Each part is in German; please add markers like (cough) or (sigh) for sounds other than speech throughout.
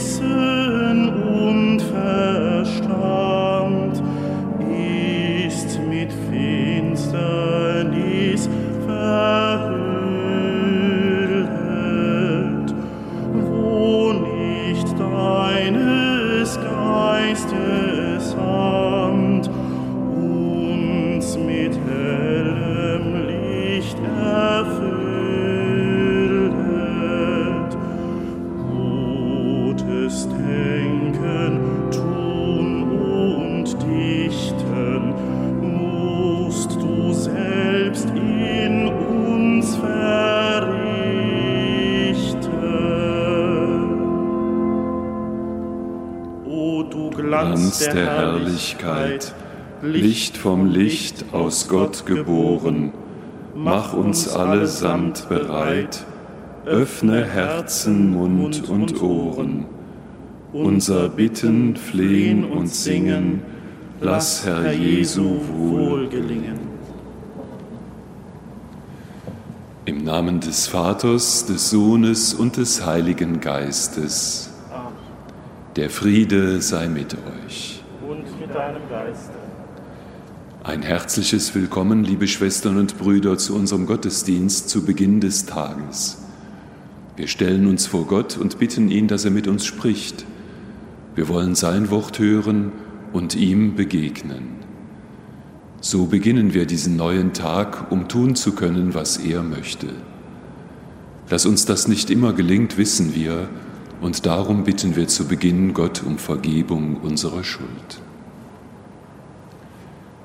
listen. Licht vom Licht aus Gott geboren, mach uns allesamt bereit, öffne Herzen, Mund und Ohren. Unser Bitten, Flehen und Singen, lass Herr Jesu wohl gelingen. Im Namen des Vaters, des Sohnes und des Heiligen Geistes. Der Friede sei mit euch. Und mit deinem Geiste. Ein herzliches Willkommen, liebe Schwestern und Brüder, zu unserem Gottesdienst zu Beginn des Tages. Wir stellen uns vor Gott und bitten ihn, dass er mit uns spricht. Wir wollen sein Wort hören und ihm begegnen. So beginnen wir diesen neuen Tag, um tun zu können, was er möchte. Dass uns das nicht immer gelingt, wissen wir, und darum bitten wir zu Beginn Gott um Vergebung unserer Schuld.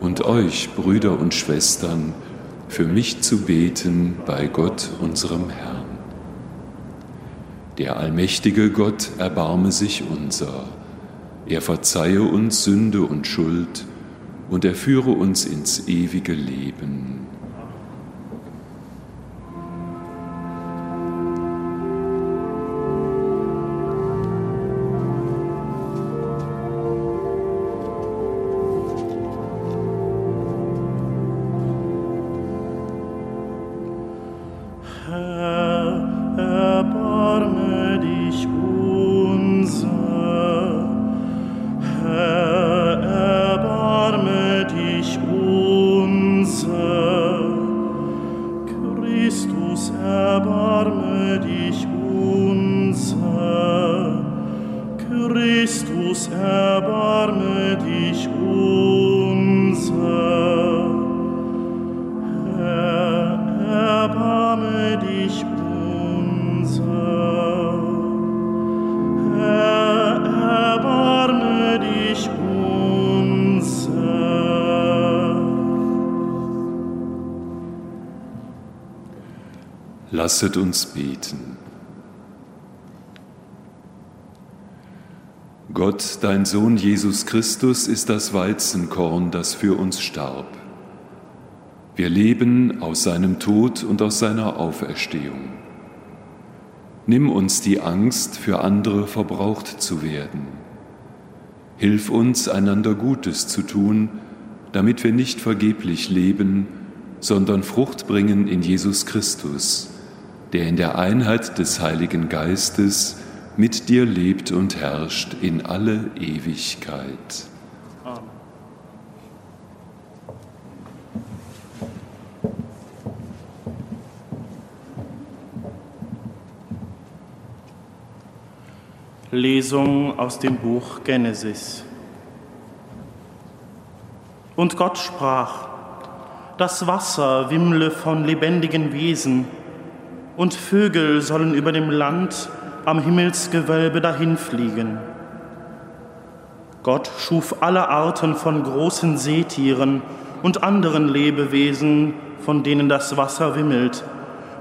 und euch, Brüder und Schwestern, für mich zu beten bei Gott, unserem Herrn. Der allmächtige Gott erbarme sich unser. Er verzeihe uns Sünde und Schuld und er führe uns ins ewige Leben. Lasset uns beten. Gott, dein Sohn Jesus Christus, ist das Weizenkorn, das für uns starb. Wir leben aus seinem Tod und aus seiner Auferstehung. Nimm uns die Angst, für andere verbraucht zu werden. Hilf uns, einander Gutes zu tun, damit wir nicht vergeblich leben, sondern Frucht bringen in Jesus Christus, der in der Einheit des Heiligen Geistes mit dir lebt und herrscht in alle Ewigkeit. Lesung aus dem Buch Genesis. Und Gott sprach, das Wasser wimmle von lebendigen Wesen, und Vögel sollen über dem Land am Himmelsgewölbe dahinfliegen. Gott schuf alle Arten von großen Seetieren und anderen Lebewesen, von denen das Wasser wimmelt,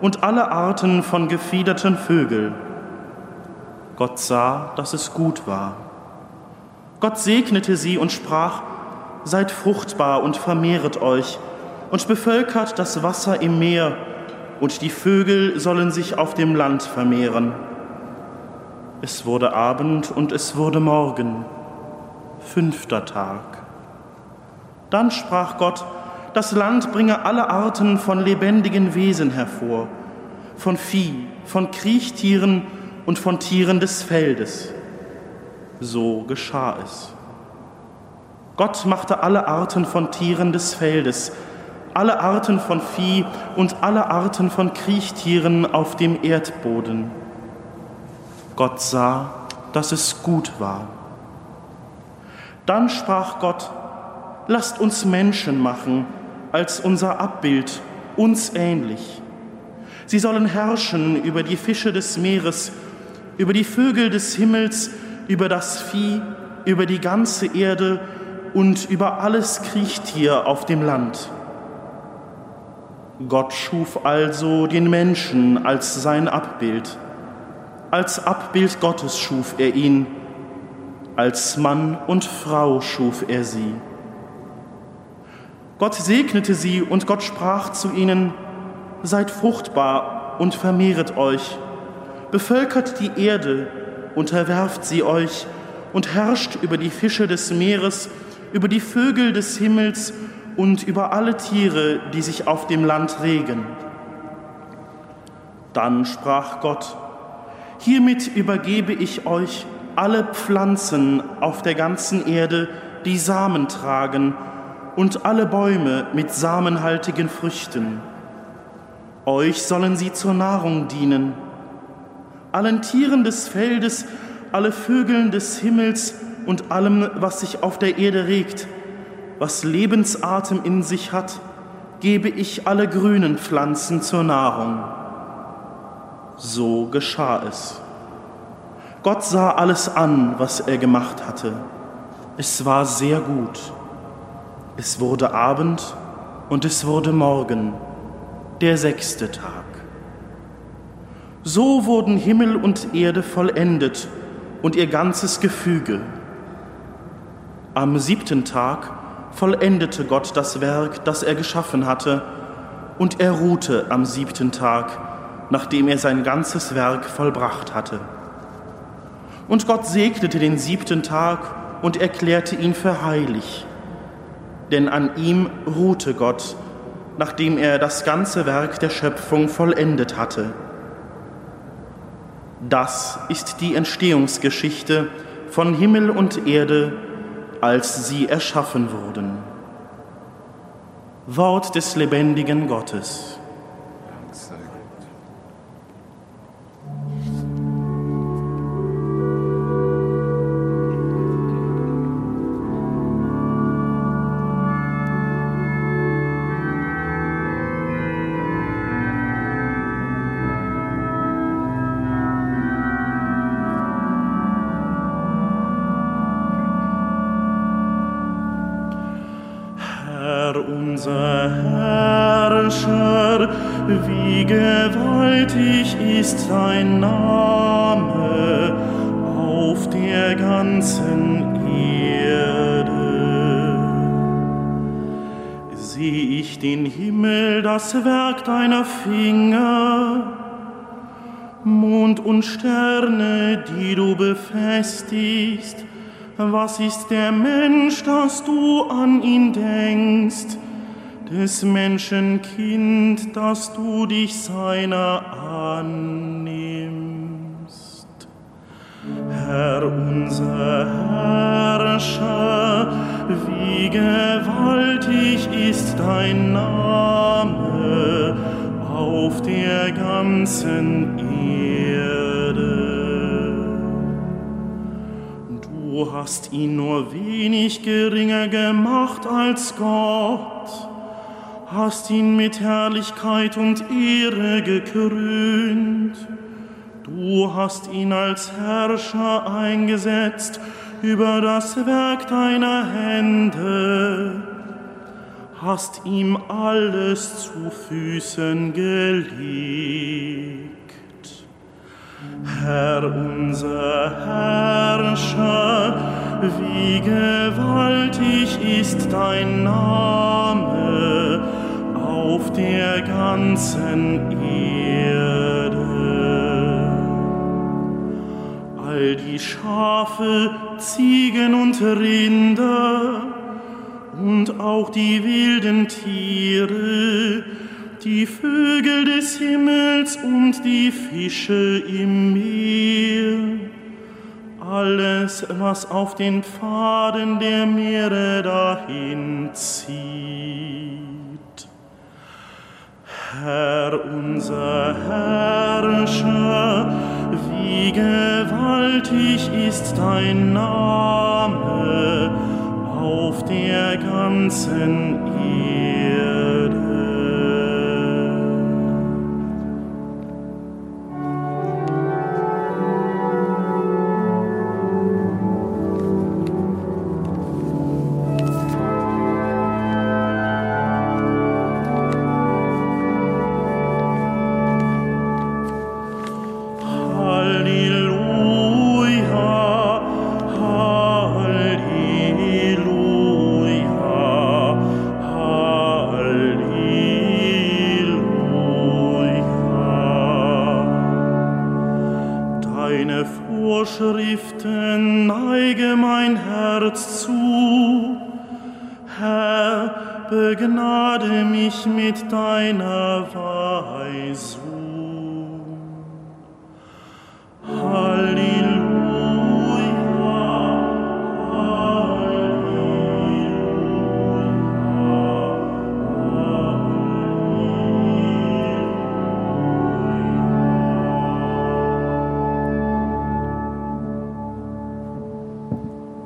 und alle Arten von gefiederten Vögeln. Gott sah, dass es gut war. Gott segnete sie und sprach, Seid fruchtbar und vermehret euch, und bevölkert das Wasser im Meer, und die Vögel sollen sich auf dem Land vermehren. Es wurde Abend und es wurde Morgen, fünfter Tag. Dann sprach Gott, das Land bringe alle Arten von lebendigen Wesen hervor, von Vieh, von Kriechtieren und von Tieren des Feldes. So geschah es. Gott machte alle Arten von Tieren des Feldes, alle Arten von Vieh und alle Arten von Kriechtieren auf dem Erdboden. Gott sah, dass es gut war. Dann sprach Gott, lasst uns Menschen machen, als unser Abbild, uns ähnlich. Sie sollen herrschen über die Fische des Meeres, über die Vögel des Himmels, über das Vieh, über die ganze Erde und über alles Kriechtier auf dem Land. Gott schuf also den Menschen als sein Abbild. Als Abbild Gottes schuf er ihn, als Mann und Frau schuf er sie. Gott segnete sie und Gott sprach zu ihnen, Seid fruchtbar und vermehret euch, bevölkert die Erde, unterwerft sie euch und herrscht über die Fische des Meeres, über die Vögel des Himmels und über alle Tiere, die sich auf dem Land regen. Dann sprach Gott, Hiermit übergebe ich euch alle Pflanzen auf der ganzen Erde, die Samen tragen, und alle Bäume mit samenhaltigen Früchten. Euch sollen sie zur Nahrung dienen. Allen Tieren des Feldes, alle Vögeln des Himmels und allem, was sich auf der Erde regt, was Lebensatem in sich hat, gebe ich alle grünen Pflanzen zur Nahrung. So geschah es. Gott sah alles an, was er gemacht hatte. Es war sehr gut. Es wurde Abend und es wurde Morgen, der sechste Tag. So wurden Himmel und Erde vollendet und ihr ganzes Gefüge. Am siebten Tag vollendete Gott das Werk, das er geschaffen hatte, und er ruhte am siebten Tag, nachdem er sein ganzes Werk vollbracht hatte. Und Gott segnete den siebten Tag und erklärte ihn für heilig, denn an ihm ruhte Gott, nachdem er das ganze Werk der Schöpfung vollendet hatte. Das ist die Entstehungsgeschichte von Himmel und Erde, als sie erschaffen wurden. Wort des lebendigen Gottes. Befestigst, was ist der Mensch, dass du an ihn denkst? des Menschen Kind, dass du dich seiner annimmst. Herr unser Herrscher, wie gewaltig ist dein Name auf der ganzen Erde. Hast ihn nur wenig geringer gemacht als Gott hast ihn mit Herrlichkeit und Ehre gekrönt. Du hast ihn als Herrscher eingesetzt über das Werk deiner Hände, hast ihm alles zu Füßen gelegt. Herr unser Herrscher, wie gewaltig ist dein Name auf der ganzen Erde. All die Schafe, Ziegen und Rinder und auch die wilden Tiere, die Vögel des Himmels und die Fische im Meer, alles, was auf den Pfaden der Meere dahin zieht. Herr unser Herrscher, wie gewaltig ist dein Name auf der ganzen Erde.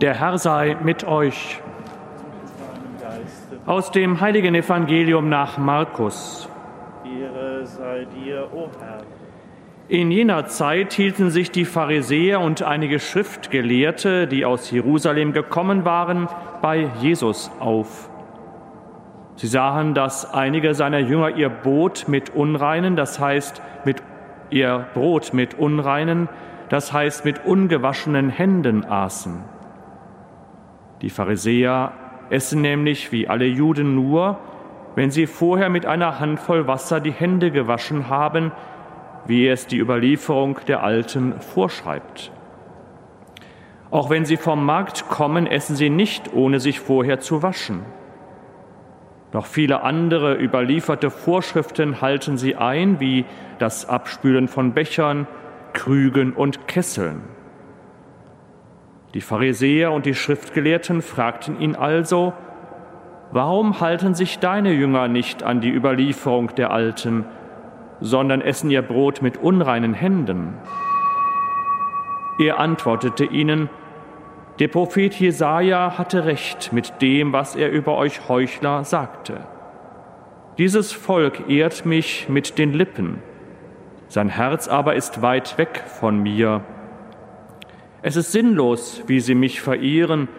Der Herr sei mit euch. Aus dem heiligen Evangelium nach Markus. Ehre sei dir, o Herr. In jener Zeit hielten sich die Pharisäer und einige Schriftgelehrte, die aus Jerusalem gekommen waren, bei Jesus auf. Sie sahen, dass einige seiner Jünger ihr Brot mit Unreinen, das heißt mit ihr Brot mit Unreinen, das heißt mit ungewaschenen Händen aßen. Die Pharisäer essen nämlich wie alle Juden nur, wenn sie vorher mit einer Handvoll Wasser die Hände gewaschen haben, wie es die Überlieferung der Alten vorschreibt. Auch wenn sie vom Markt kommen, essen sie nicht, ohne sich vorher zu waschen. Noch viele andere überlieferte Vorschriften halten sie ein, wie das Abspülen von Bechern, Krügen und Kesseln. Die Pharisäer und die Schriftgelehrten fragten ihn also, Warum halten sich deine Jünger nicht an die Überlieferung der Alten, sondern essen ihr Brot mit unreinen Händen? Er antwortete ihnen, der Prophet Jesaja hatte recht mit dem, was er über euch Heuchler sagte. Dieses Volk ehrt mich mit den Lippen, sein Herz aber ist weit weg von mir es ist sinnlos, wie sie mich verehren,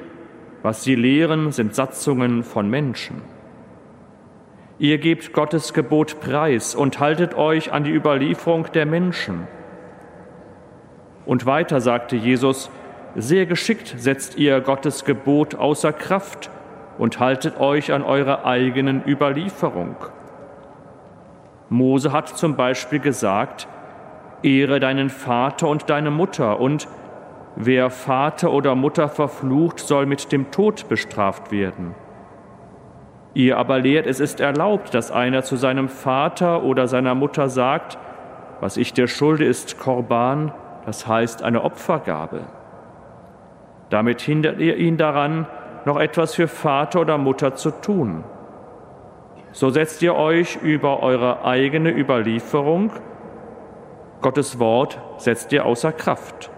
was sie lehren, sind Satzungen von Menschen. Ihr gebt Gottes Gebot preis und haltet euch an die Überlieferung der Menschen. Und weiter sagte Jesus, sehr geschickt setzt ihr Gottes Gebot außer Kraft und haltet euch an eure eigenen Überlieferung. Mose hat zum Beispiel gesagt, Ehre deinen Vater und deine Mutter und Wer Vater oder Mutter verflucht, soll mit dem Tod bestraft werden. Ihr aber lehrt, es ist erlaubt, dass einer zu seinem Vater oder seiner Mutter sagt, was ich dir schulde, ist Korban, das heißt eine Opfergabe. Damit hindert ihr ihn daran, noch etwas für Vater oder Mutter zu tun. So setzt ihr euch über eure eigene Überlieferung, Gottes Wort setzt ihr außer Kraft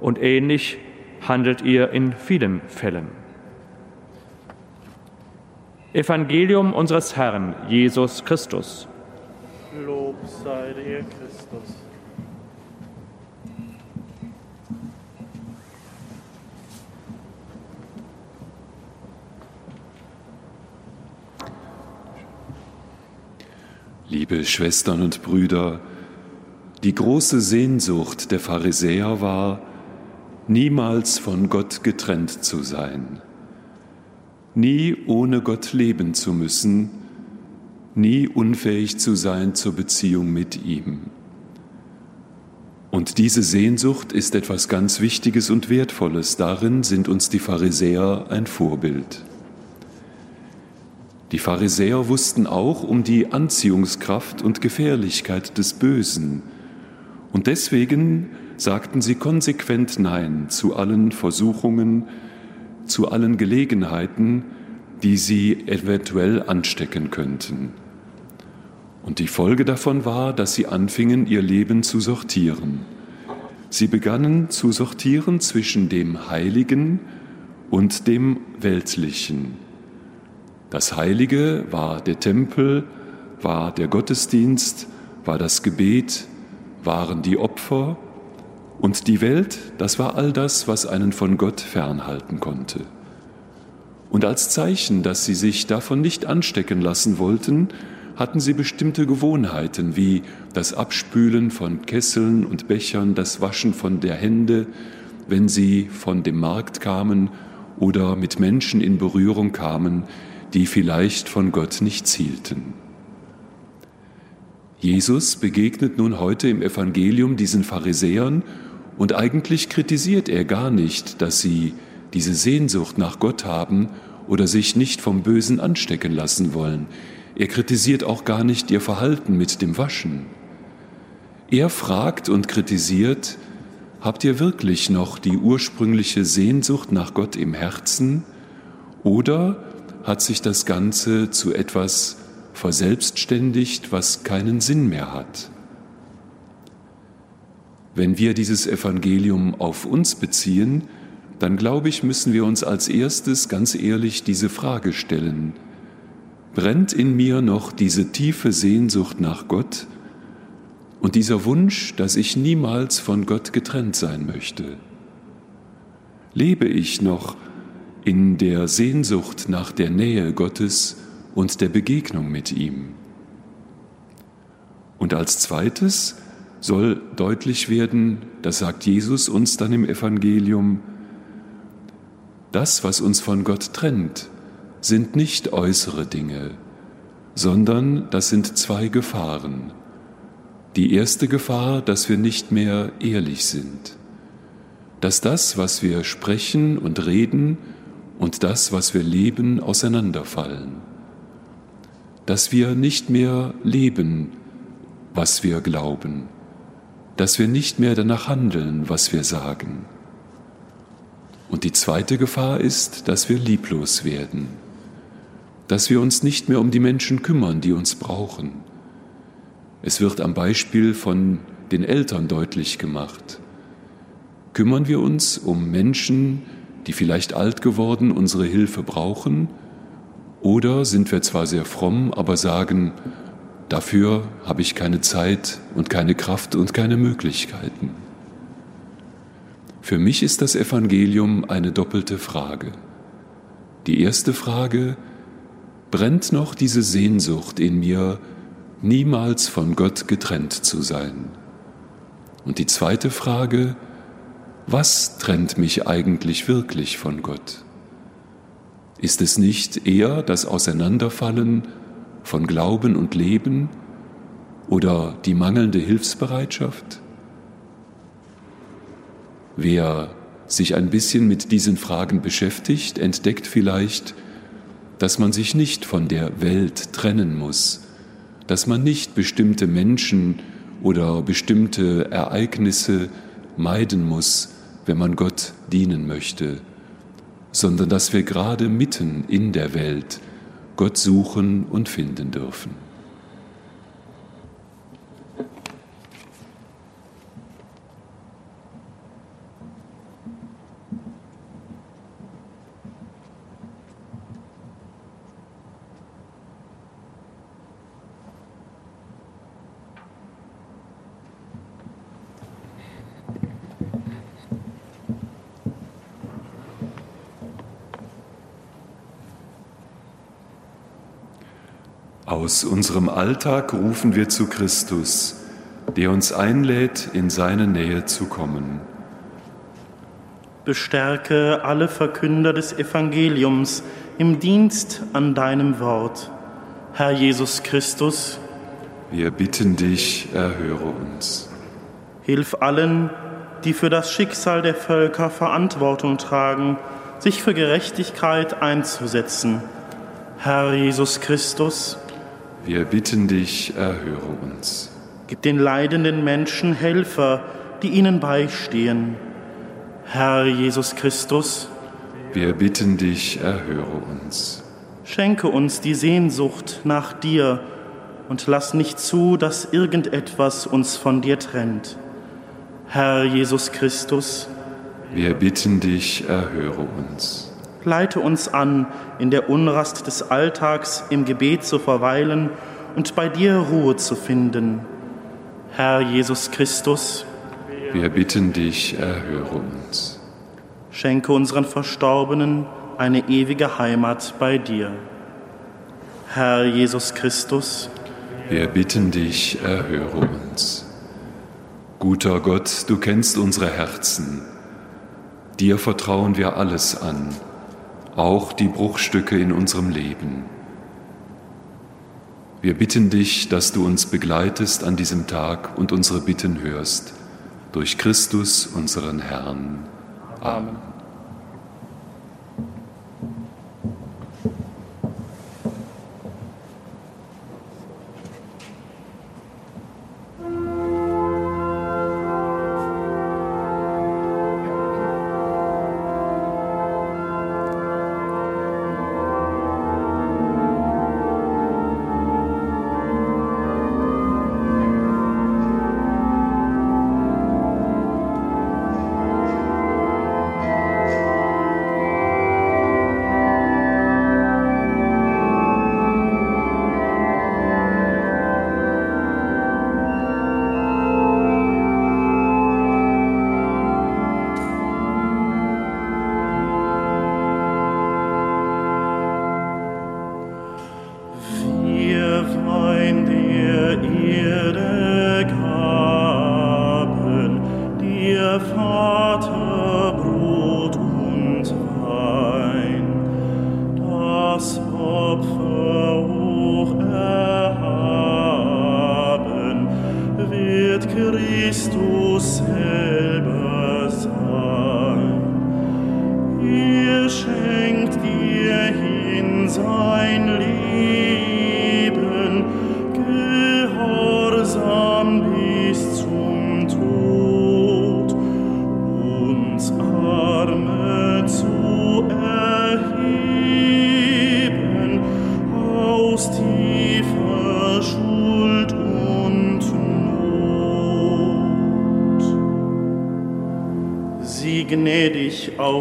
und ähnlich handelt ihr in vielen Fällen. Evangelium unseres Herrn Jesus Christus. Lob sei dir, Christus. Liebe Schwestern und Brüder, die große Sehnsucht der Pharisäer war, niemals von Gott getrennt zu sein, nie ohne Gott leben zu müssen, nie unfähig zu sein zur Beziehung mit ihm. Und diese Sehnsucht ist etwas ganz Wichtiges und Wertvolles. Darin sind uns die Pharisäer ein Vorbild. Die Pharisäer wussten auch um die Anziehungskraft und Gefährlichkeit des Bösen. Und deswegen sagten sie konsequent Nein zu allen Versuchungen, zu allen Gelegenheiten, die sie eventuell anstecken könnten. Und die Folge davon war, dass sie anfingen, ihr Leben zu sortieren. Sie begannen zu sortieren zwischen dem Heiligen und dem Weltlichen. Das Heilige war der Tempel, war der Gottesdienst, war das Gebet, waren die Opfer und die Welt, das war all das, was einen von Gott fernhalten konnte. Und als Zeichen, dass sie sich davon nicht anstecken lassen wollten, hatten sie bestimmte Gewohnheiten wie das Abspülen von Kesseln und Bechern, das Waschen von der Hände, wenn sie von dem Markt kamen oder mit Menschen in Berührung kamen, die vielleicht von Gott nicht zielten. Jesus begegnet nun heute im Evangelium diesen Pharisäern und eigentlich kritisiert er gar nicht, dass sie diese Sehnsucht nach Gott haben oder sich nicht vom Bösen anstecken lassen wollen. Er kritisiert auch gar nicht ihr Verhalten mit dem Waschen. Er fragt und kritisiert, habt ihr wirklich noch die ursprüngliche Sehnsucht nach Gott im Herzen oder hat sich das Ganze zu etwas verselbstständigt, was keinen Sinn mehr hat? Wenn wir dieses Evangelium auf uns beziehen, dann glaube ich, müssen wir uns als erstes ganz ehrlich diese Frage stellen brennt in mir noch diese tiefe Sehnsucht nach Gott und dieser Wunsch, dass ich niemals von Gott getrennt sein möchte? Lebe ich noch in der Sehnsucht nach der Nähe Gottes und der Begegnung mit ihm? Und als zweites soll deutlich werden, das sagt Jesus uns dann im Evangelium, das, was uns von Gott trennt, sind nicht äußere Dinge, sondern das sind zwei Gefahren. Die erste Gefahr, dass wir nicht mehr ehrlich sind, dass das, was wir sprechen und reden und das, was wir leben, auseinanderfallen, dass wir nicht mehr leben, was wir glauben, dass wir nicht mehr danach handeln, was wir sagen. Und die zweite Gefahr ist, dass wir lieblos werden dass wir uns nicht mehr um die Menschen kümmern, die uns brauchen. Es wird am Beispiel von den Eltern deutlich gemacht. Kümmern wir uns um Menschen, die vielleicht alt geworden unsere Hilfe brauchen, oder sind wir zwar sehr fromm, aber sagen, dafür habe ich keine Zeit und keine Kraft und keine Möglichkeiten. Für mich ist das Evangelium eine doppelte Frage. Die erste Frage, brennt noch diese Sehnsucht in mir, niemals von Gott getrennt zu sein? Und die zweite Frage, was trennt mich eigentlich wirklich von Gott? Ist es nicht eher das Auseinanderfallen von Glauben und Leben oder die mangelnde Hilfsbereitschaft? Wer sich ein bisschen mit diesen Fragen beschäftigt, entdeckt vielleicht, dass man sich nicht von der Welt trennen muss, dass man nicht bestimmte Menschen oder bestimmte Ereignisse meiden muss, wenn man Gott dienen möchte, sondern dass wir gerade mitten in der Welt Gott suchen und finden dürfen. Aus unserem Alltag rufen wir zu Christus, der uns einlädt, in seine Nähe zu kommen. Bestärke alle Verkünder des Evangeliums im Dienst an deinem Wort Herr Jesus Christus, wir bitten dich, erhöre uns. Hilf allen, die für das Schicksal der Völker Verantwortung tragen, sich für Gerechtigkeit einzusetzen. Herr Jesus Christus, wir bitten dich, erhöre uns. Gib den leidenden Menschen Helfer, die ihnen beistehen. Herr Jesus Christus, wir bitten dich, erhöre uns. Schenke uns die Sehnsucht nach dir und lass nicht zu, dass irgendetwas uns von dir trennt. Herr Jesus Christus, wir bitten dich, erhöre uns. Leite uns an, in der Unrast des Alltags im Gebet zu verweilen und bei dir Ruhe zu finden. Herr Jesus Christus, wir bitten dich, erhöre uns. Schenke unseren Verstorbenen eine ewige Heimat bei dir. Herr Jesus Christus, wir bitten dich, erhöre uns. Guter Gott, du kennst unsere Herzen. Dir vertrauen wir alles an, auch die Bruchstücke in unserem Leben. Wir bitten dich, dass du uns begleitest an diesem Tag und unsere Bitten hörst. Durch Christus, unseren Herrn. Amen.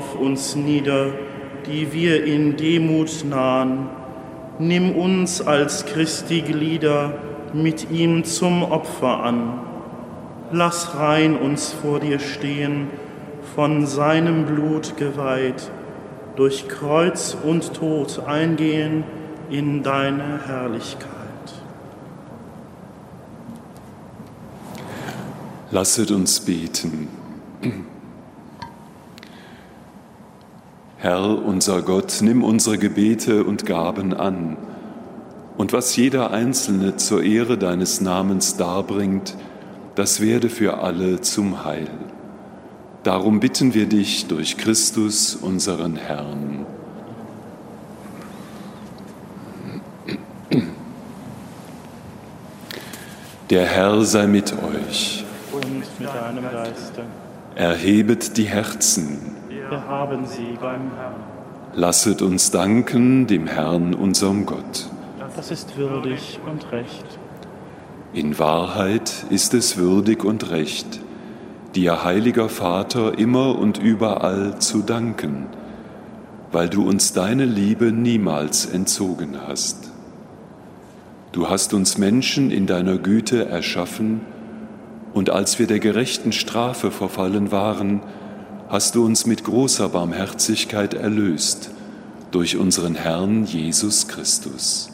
Auf uns nieder, die wir in Demut nahen. Nimm uns als Christi Glieder mit ihm zum Opfer an. Lass rein uns vor dir stehen, von seinem Blut geweiht, durch Kreuz und Tod eingehen in deine Herrlichkeit. Lasset uns beten. Herr unser Gott, nimm unsere Gebete und Gaben an. Und was jeder Einzelne zur Ehre deines Namens darbringt, das werde für alle zum Heil. Darum bitten wir dich durch Christus, unseren Herrn. Der Herr sei mit euch. Und mit deinem Geiste. Erhebet die Herzen wir haben sie beim Herrn. Lasset uns danken dem Herrn, unserem Gott. Das ist würdig und recht. In Wahrheit ist es würdig und recht, dir, heiliger Vater, immer und überall zu danken, weil du uns deine Liebe niemals entzogen hast. Du hast uns Menschen in deiner Güte erschaffen, und als wir der gerechten Strafe verfallen waren, hast du uns mit großer Barmherzigkeit erlöst durch unseren Herrn Jesus Christus.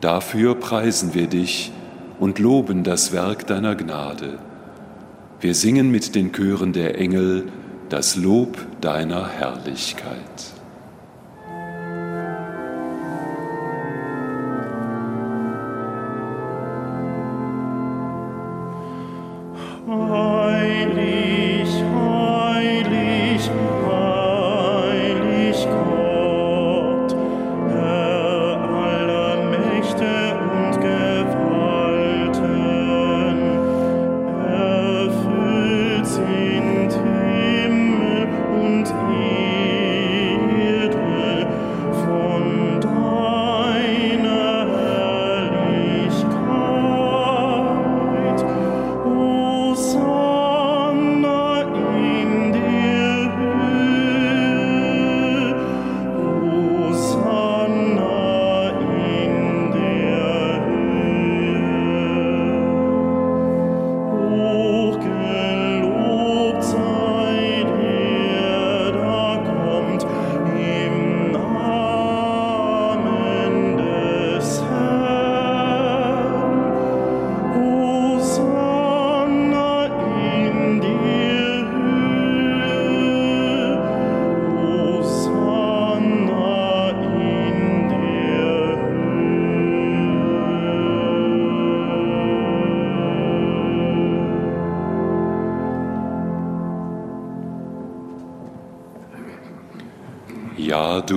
Dafür preisen wir dich und loben das Werk deiner Gnade. Wir singen mit den Chören der Engel das Lob deiner Herrlichkeit.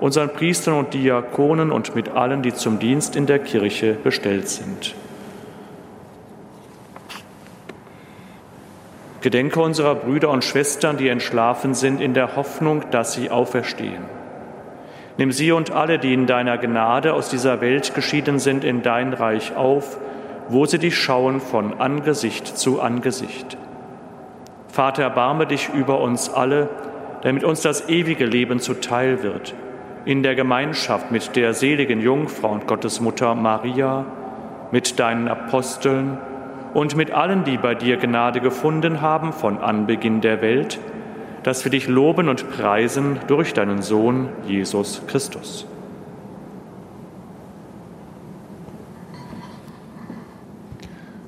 unseren Priestern und Diakonen und mit allen, die zum Dienst in der Kirche bestellt sind. Gedenke unserer Brüder und Schwestern, die entschlafen sind, in der Hoffnung, dass sie auferstehen. Nimm sie und alle, die in deiner Gnade aus dieser Welt geschieden sind, in dein Reich auf, wo sie dich schauen von Angesicht zu Angesicht. Vater, erbarme dich über uns alle, damit uns das ewige Leben zuteil wird in der Gemeinschaft mit der seligen Jungfrau und Gottesmutter Maria, mit deinen Aposteln und mit allen, die bei dir Gnade gefunden haben von Anbeginn der Welt, dass wir dich loben und preisen durch deinen Sohn Jesus Christus.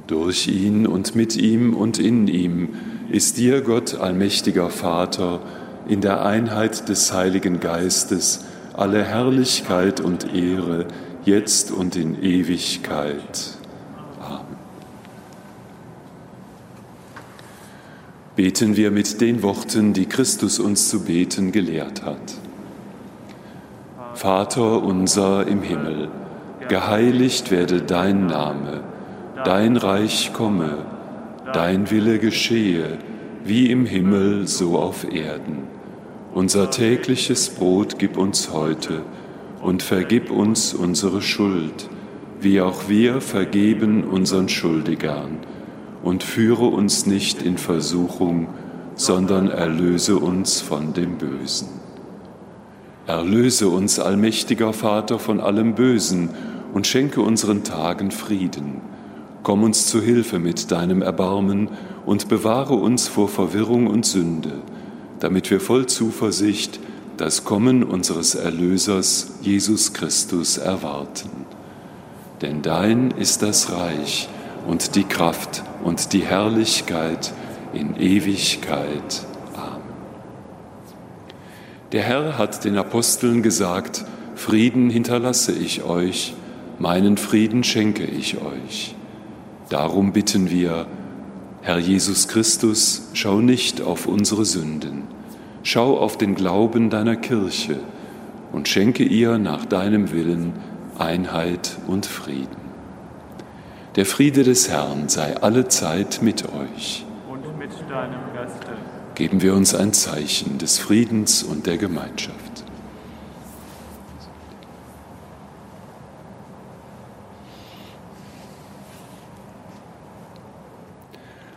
Durch ihn und mit ihm und in ihm ist dir Gott, allmächtiger Vater, in der Einheit des Heiligen Geistes, alle Herrlichkeit und Ehre, jetzt und in Ewigkeit. Amen. Beten wir mit den Worten, die Christus uns zu beten gelehrt hat. Vater unser im Himmel, geheiligt werde dein Name, dein Reich komme, dein Wille geschehe, wie im Himmel so auf Erden. Unser tägliches Brot gib uns heute und vergib uns unsere Schuld, wie auch wir vergeben unseren Schuldigern. Und führe uns nicht in Versuchung, sondern erlöse uns von dem Bösen. Erlöse uns, allmächtiger Vater, von allem Bösen und schenke unseren Tagen Frieden. Komm uns zu Hilfe mit deinem Erbarmen und bewahre uns vor Verwirrung und Sünde, damit wir voll Zuversicht das Kommen unseres Erlösers Jesus Christus erwarten. Denn dein ist das Reich und die Kraft und die Herrlichkeit in Ewigkeit. Amen. Der Herr hat den Aposteln gesagt, Frieden hinterlasse ich euch, meinen Frieden schenke ich euch. Darum bitten wir, Herr Jesus Christus, schau nicht auf unsere Sünden, schau auf den Glauben deiner Kirche und schenke ihr nach deinem Willen Einheit und Frieden. Der Friede des Herrn sei alle Zeit mit euch. Und mit deinem Geiste. Geben wir uns ein Zeichen des Friedens und der Gemeinschaft.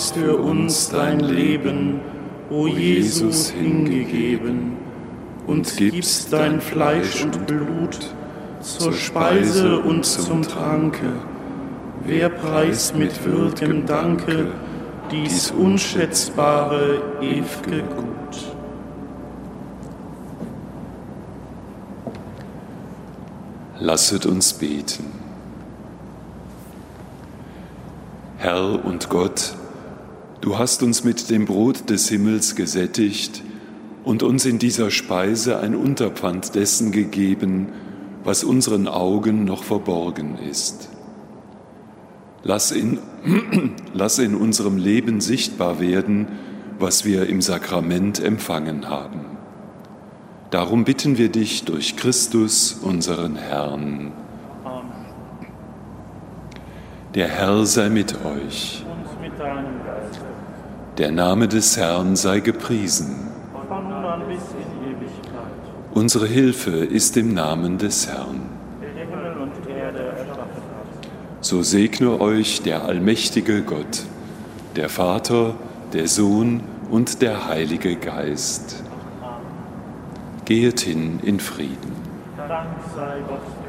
Hast für uns dein Leben, o Jesus, hingegeben und gibst dein Fleisch und Blut zur Speise und zum Tranke. Wer preist mit würdigem Danke dies unschätzbare, ewige Gut? Lasset uns beten. Herr und Gott, du hast uns mit dem Brot des Himmels gesättigt und uns in dieser Speise ein Unterpfand dessen gegeben, was unseren Augen noch verborgen ist. Lass in, (clears throat) lass in unserem Leben sichtbar werden, was wir im Sakrament empfangen haben. Darum bitten wir dich durch Christus, unseren Herrn. Amen. Der Herr sei mit euch. Deinem Geist. Der Name des Herrn sei gepriesen. Unsere Hilfe ist im Namen des Herrn. So segne euch der allmächtige Gott, der Vater, der Sohn und der Heilige Geist. Gehet hin in Frieden. Dank sei Gott.